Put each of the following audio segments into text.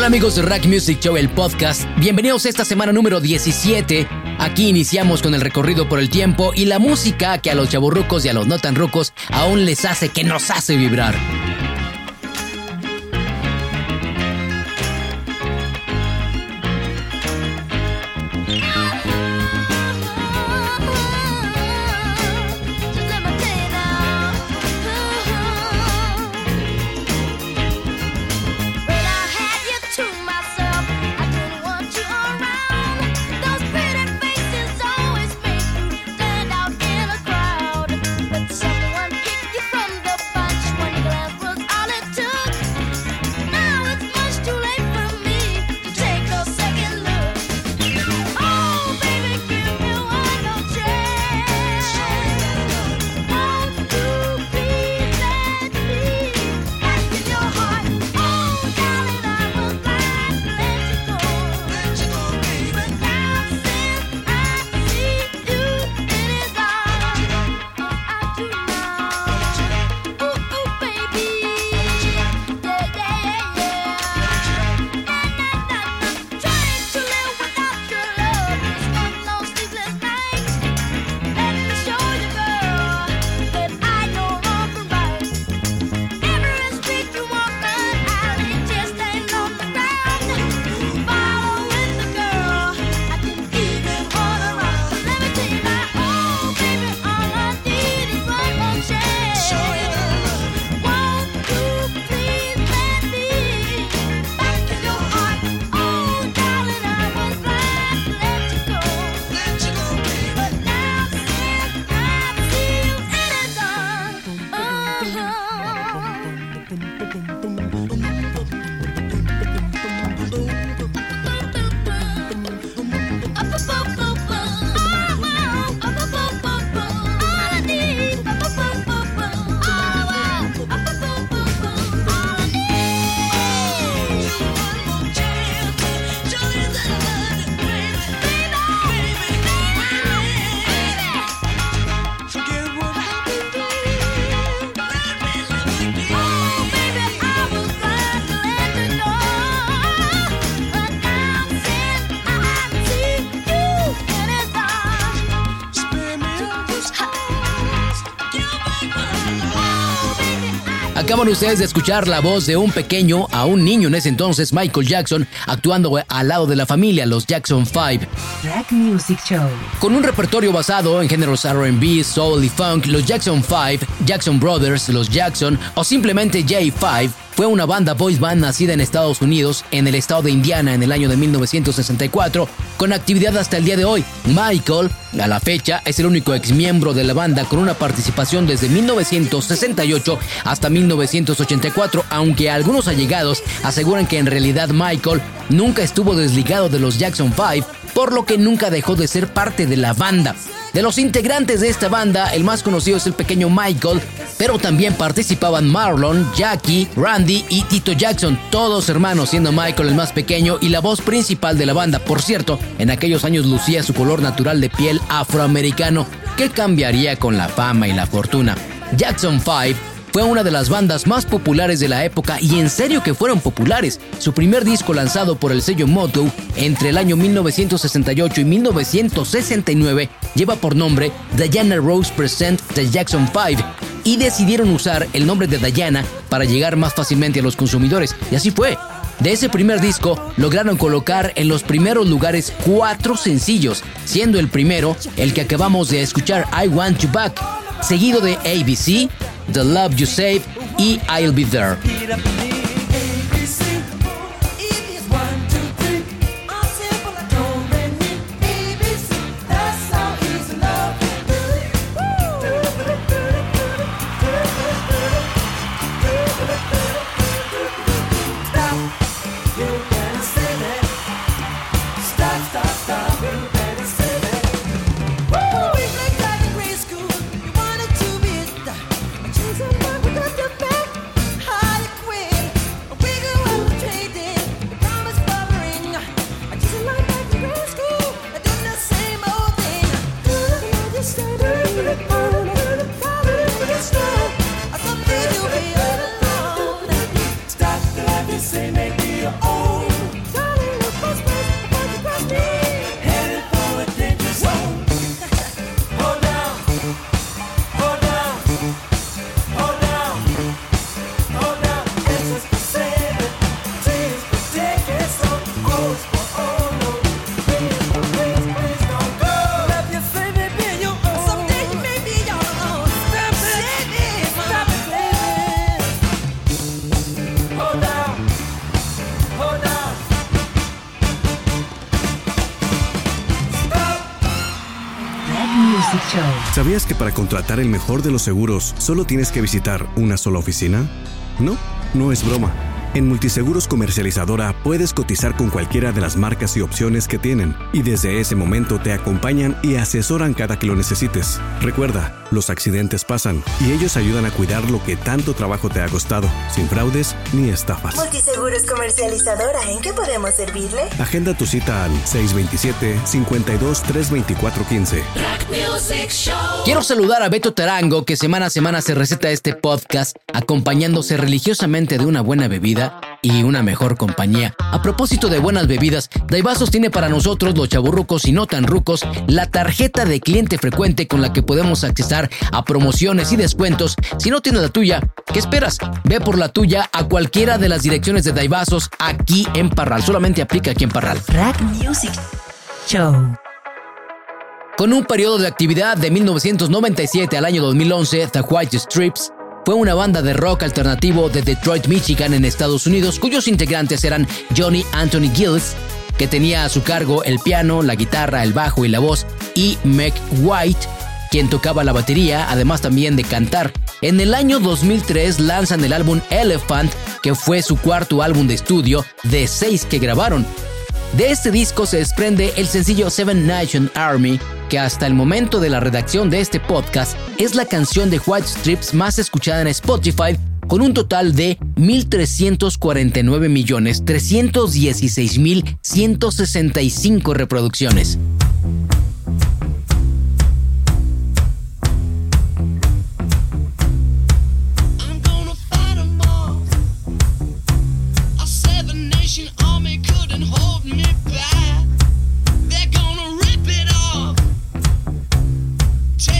Hola amigos de Rack Music Show, el podcast. Bienvenidos a esta semana número 17. Aquí iniciamos con el recorrido por el tiempo y la música que a los chaburrucos y a los no tan rucos aún les hace que nos hace vibrar. Acaban ustedes de escuchar la voz de un pequeño a un niño en ese entonces, Michael Jackson, actuando al lado de la familia, los Jackson 5. Music Show. Con un repertorio basado en géneros RB, soul y funk, los Jackson 5, Jackson Brothers, los Jackson o simplemente J5 fue una banda boys band nacida en Estados Unidos, en el estado de Indiana, en el año de 1964, con actividad hasta el día de hoy. Michael, a la fecha, es el único ex miembro de la banda con una participación desde 1968 hasta 1984, aunque algunos allegados aseguran que en realidad Michael nunca estuvo desligado de los Jackson 5, por lo que nunca dejó de ser parte de la banda. De los integrantes de esta banda, el más conocido es el pequeño Michael, pero también participaban Marlon, Jackie, Randy y Tito Jackson, todos hermanos, siendo Michael el más pequeño y la voz principal de la banda. Por cierto, en aquellos años lucía su color natural de piel afroamericano, que cambiaría con la fama y la fortuna. Jackson 5 fue una de las bandas más populares de la época y en serio que fueron populares. Su primer disco lanzado por el sello Moto entre el año 1968 y 1969 lleva por nombre Diana Rose Present The Jackson 5 y decidieron usar el nombre de Diana para llegar más fácilmente a los consumidores. Y así fue. De ese primer disco lograron colocar en los primeros lugares cuatro sencillos, siendo el primero el que acabamos de escuchar I Want You Back, seguido de ABC, The Love You Save y I'll Be There. ¿Sabías que para contratar el mejor de los seguros solo tienes que visitar una sola oficina? No, no es broma. En Multiseguros Comercializadora puedes cotizar con cualquiera de las marcas y opciones que tienen y desde ese momento te acompañan y asesoran cada que lo necesites. Recuerda, los accidentes pasan y ellos ayudan a cuidar lo que tanto trabajo te ha costado, sin fraudes ni estafas. Multiseguros Comercializadora, ¿en qué podemos servirle? Agenda tu cita al 627-52-324-15. Quiero saludar a Beto Tarango que semana a semana se receta este podcast acompañándose religiosamente de una buena bebida y una mejor compañía. A propósito de buenas bebidas, Daivasos tiene para nosotros, los chaburrucos y no tan rucos, la tarjeta de cliente frecuente con la que podemos accesar a promociones y descuentos. Si no tienes la tuya, ¿qué esperas? Ve por la tuya a cualquiera de las direcciones de Daivasos aquí en Parral. Solamente aplica aquí en Parral. Rack Music Show. Con un periodo de actividad de 1997 al año 2011, The White Strips fue una banda de rock alternativo de Detroit, Michigan, en Estados Unidos, cuyos integrantes eran Johnny Anthony Gills, que tenía a su cargo el piano, la guitarra, el bajo y la voz, y Meg White, quien tocaba la batería, además también de cantar. En el año 2003 lanzan el álbum Elephant, que fue su cuarto álbum de estudio de seis que grabaron. De este disco se desprende el sencillo Seven Nation Army, que hasta el momento de la redacción de este podcast es la canción de White Strips más escuchada en Spotify con un total de 1.349.316.165 reproducciones.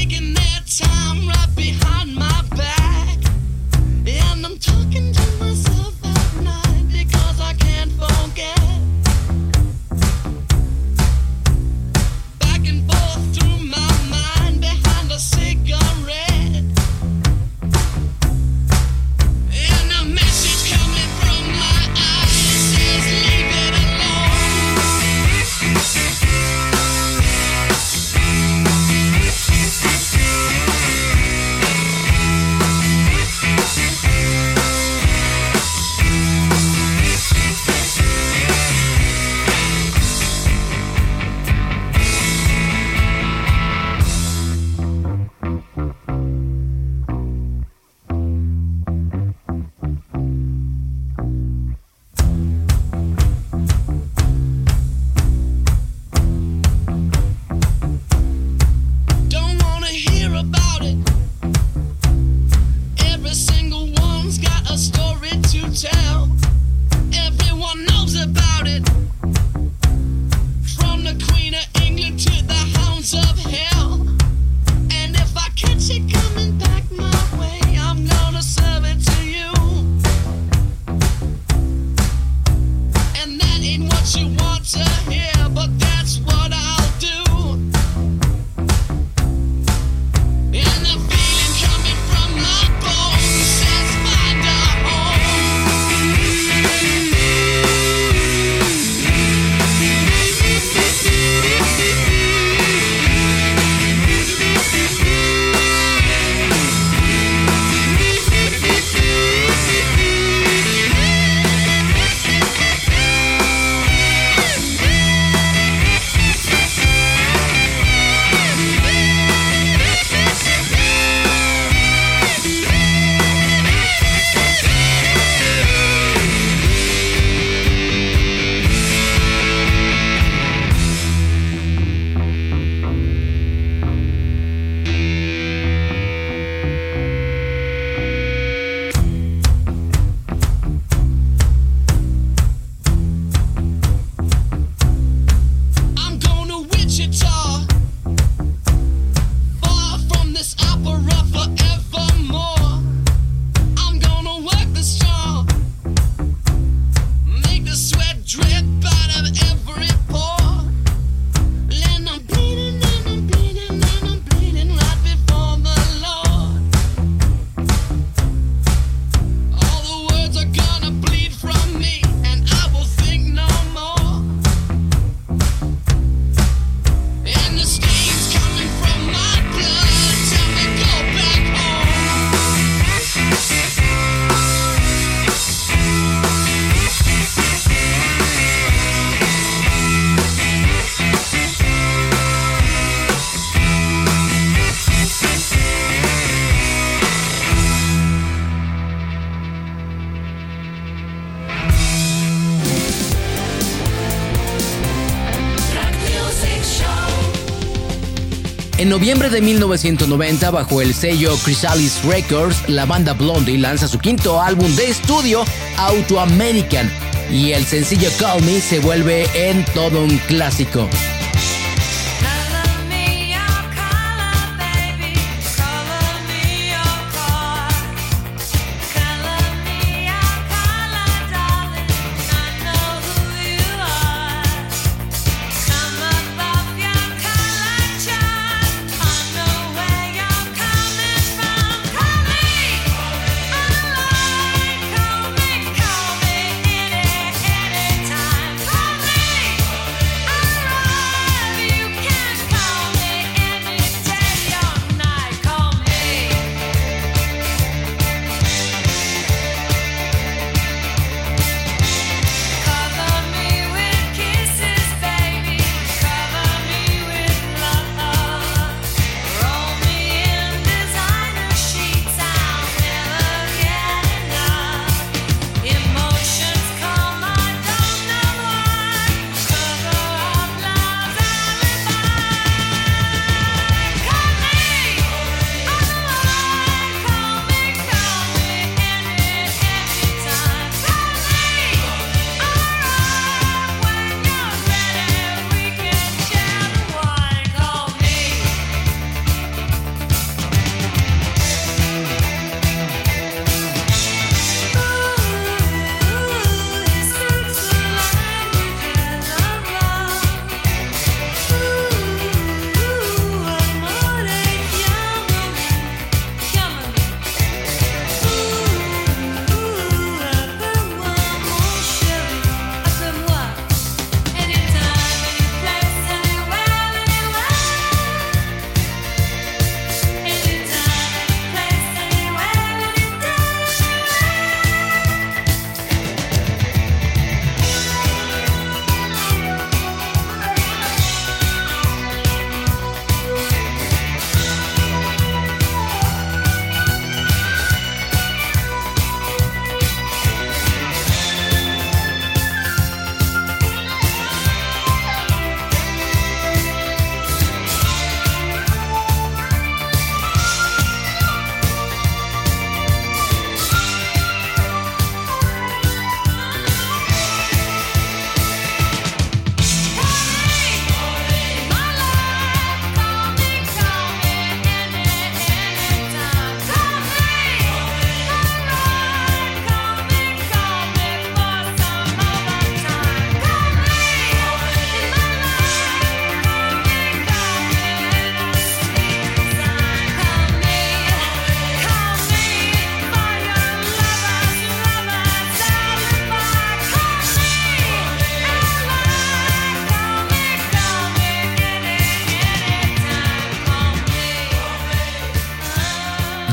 taking their time right behind my back. En noviembre de 1990, bajo el sello Chrysalis Records, la banda Blondie lanza su quinto álbum de estudio, Auto American, y el sencillo Call Me se vuelve en todo un clásico.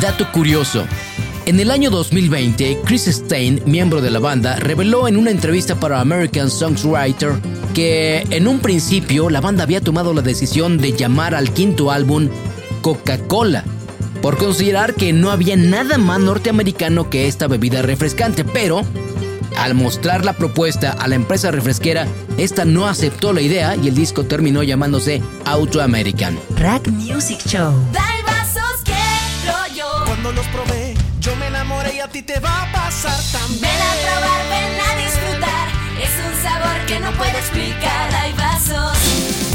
Dato curioso. En el año 2020, Chris Stein, miembro de la banda, reveló en una entrevista para American Songwriter que en un principio la banda había tomado la decisión de llamar al quinto álbum Coca-Cola, por considerar que no había nada más norteamericano que esta bebida refrescante, pero al mostrar la propuesta a la empresa refresquera, esta no aceptó la idea y el disco terminó llamándose Auto American. Rack Music Show yo me enamoré y a ti te va a pasar también. Ven a probar, ven a disfrutar, es un sabor que no puedo explicar, hay vasos.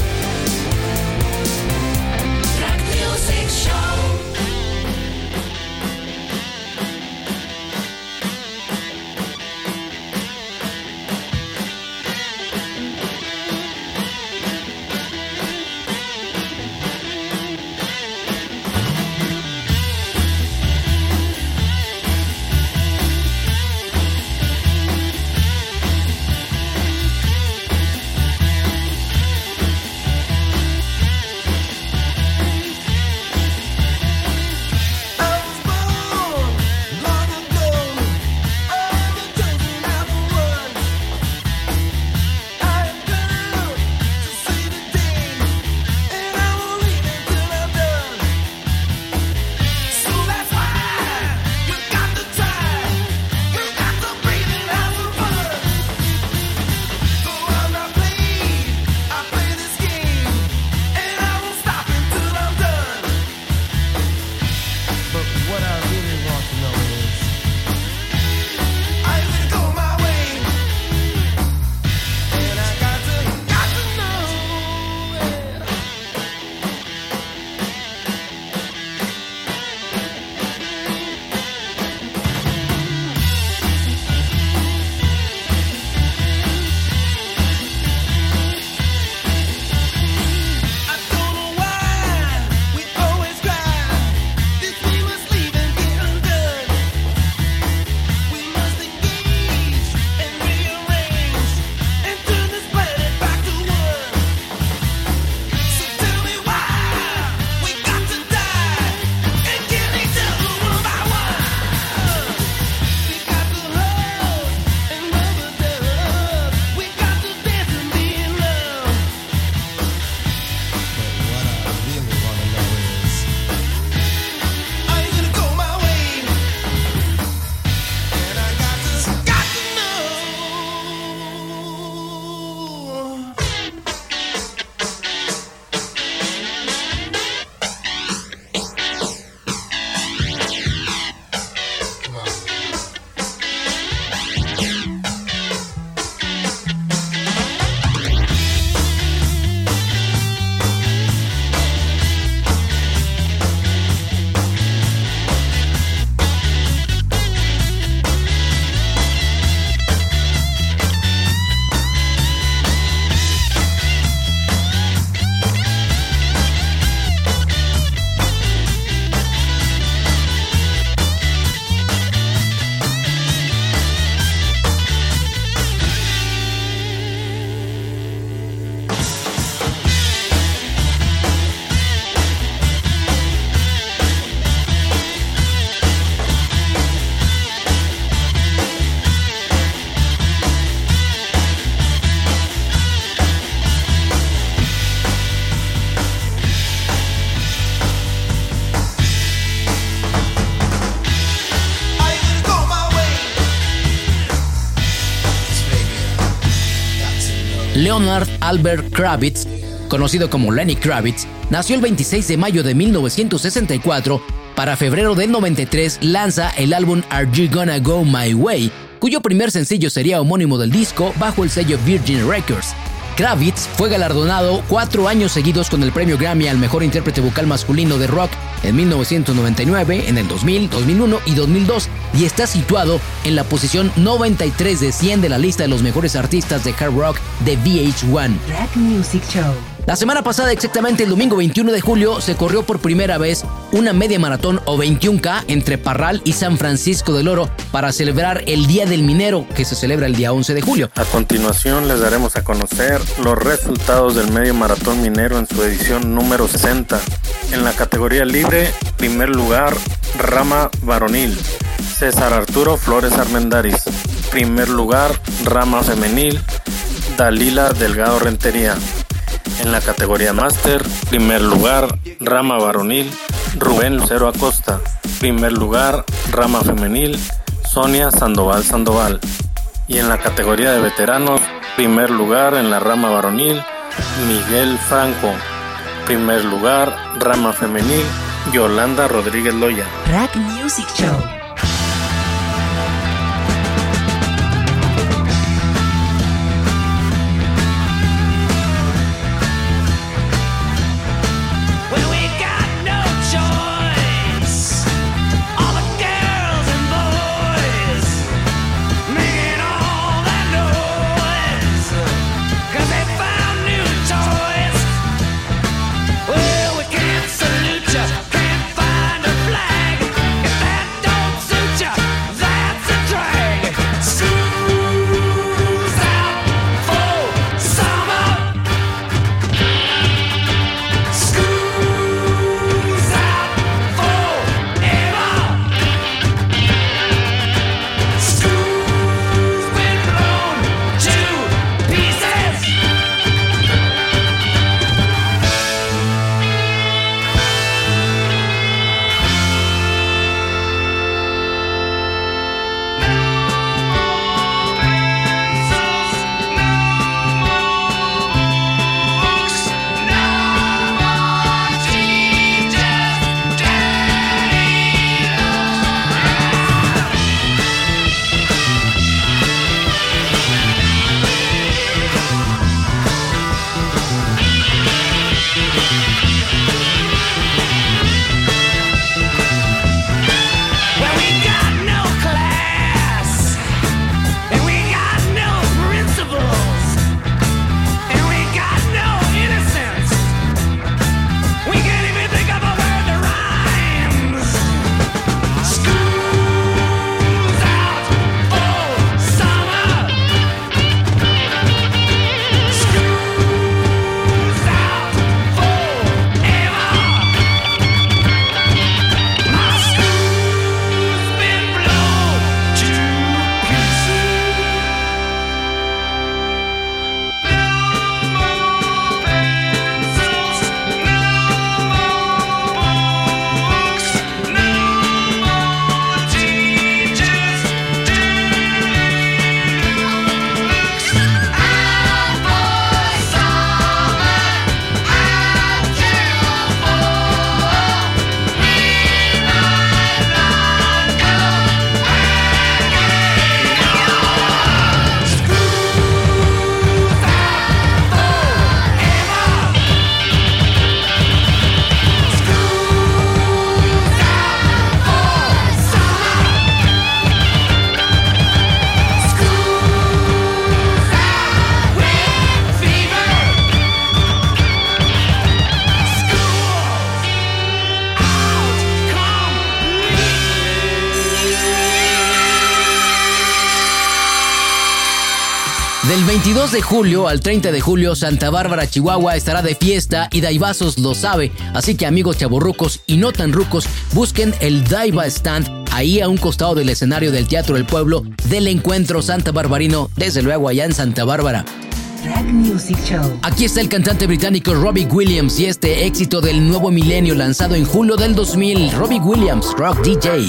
Leonard Albert Kravitz, conocido como Lenny Kravitz, nació el 26 de mayo de 1964. Para febrero del 93 lanza el álbum Are You Gonna Go My Way, cuyo primer sencillo sería homónimo del disco bajo el sello Virgin Records. Kravitz fue galardonado cuatro años seguidos con el premio Grammy al mejor intérprete vocal masculino de rock en 1999, en el 2000, 2001 y 2002 y está situado en la posición 93 de 100 de la lista de los mejores artistas de hard rock de VH1. Music Show. La semana pasada, exactamente el domingo 21 de julio, se corrió por primera vez una media maratón o 21K entre Parral y San Francisco del Oro para celebrar el Día del Minero que se celebra el día 11 de julio. A continuación les daremos a conocer los resultados del medio maratón minero en su edición número 60. En la categoría libre, primer lugar, rama varonil, César Arturo Flores Armendaris. Primer lugar, rama femenil, Dalila Delgado Rentería. En la categoría máster, primer lugar, rama varonil, Rubén Lucero Acosta. Primer lugar, rama femenil, Sonia Sandoval Sandoval. Y en la categoría de veteranos, primer lugar en la rama varonil, Miguel Franco. Primer lugar, rama femenil, Yolanda Rodríguez Loya. Rack Music Show. Del 22 de julio al 30 de julio, Santa Bárbara, Chihuahua estará de fiesta y Daibazos lo sabe. Así que amigos chaborrucos y no tan rucos, busquen el Daiba Stand ahí a un costado del escenario del Teatro del Pueblo del Encuentro Santa Barbarino, desde luego allá en Santa Bárbara. Music Show. Aquí está el cantante británico Robbie Williams y este éxito del nuevo milenio lanzado en julio del 2000. Robbie Williams, Rock DJ.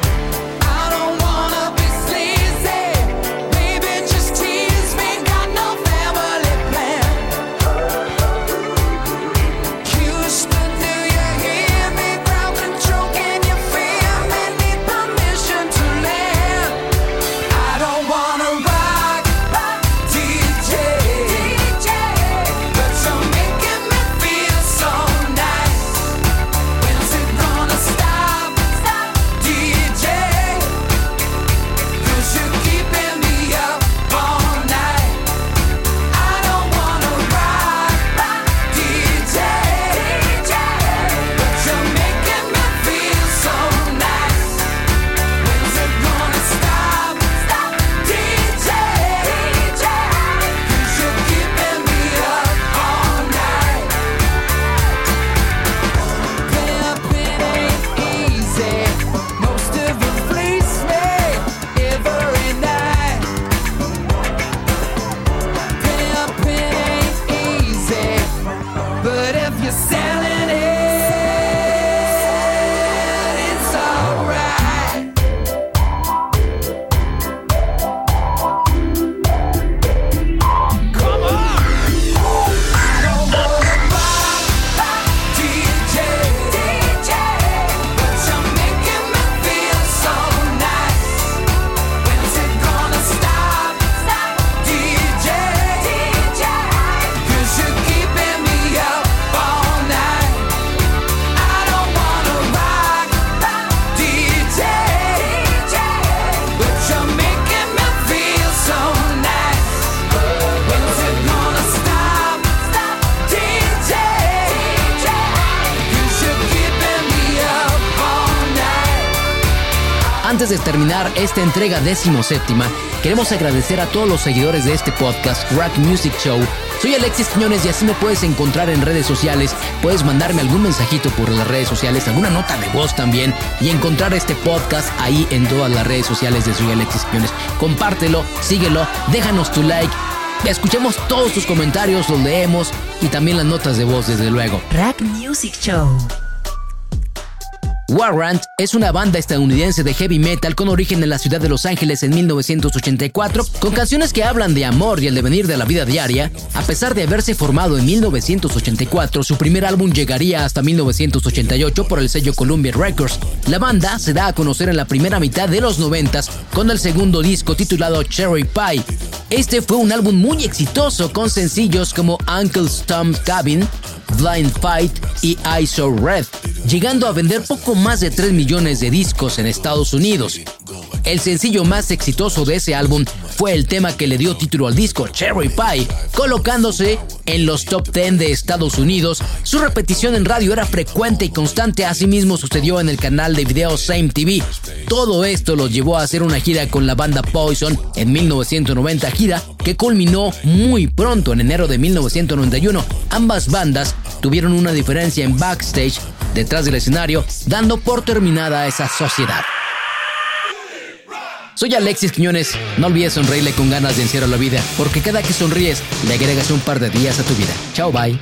Antes de terminar esta entrega decimoséptima, queremos agradecer a todos los seguidores de este podcast, Rack Music Show. Soy Alexis Quiñones y así me puedes encontrar en redes sociales. Puedes mandarme algún mensajito por las redes sociales, alguna nota de voz también y encontrar este podcast ahí en todas las redes sociales de Soy Alexis Quiñones. Compártelo, síguelo, déjanos tu like. Escuchemos todos tus comentarios, los leemos y también las notas de voz, desde luego. Rack Music Show. Warrant es una banda estadounidense de heavy metal con origen en la ciudad de Los Ángeles en 1984, con canciones que hablan de amor y el devenir de la vida diaria. A pesar de haberse formado en 1984, su primer álbum llegaría hasta 1988 por el sello Columbia Records. La banda se da a conocer en la primera mitad de los 90 con el segundo disco titulado Cherry Pie. Este fue un álbum muy exitoso con sencillos como Uncle Tom's Cabin, Blind Fight y I So Red, llegando a vender poco más de 3 millones de discos en Estados Unidos. El sencillo más exitoso de ese álbum fue el tema que le dio título al disco Cherry Pie, colocándose en los top 10 de Estados Unidos. Su repetición en radio era frecuente y constante, asimismo sucedió en el canal de video Same TV. Todo esto los llevó a hacer una gira con la banda Poison en 1990, gira que culminó muy pronto en enero de 1991. Ambas bandas tuvieron una diferencia en backstage detrás del escenario, dando por terminada esa sociedad. Soy Alexis Quiñones. No olvides sonreírle con ganas de encierro la vida, porque cada que sonríes le agregas un par de días a tu vida. Chao, bye.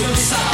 suicide.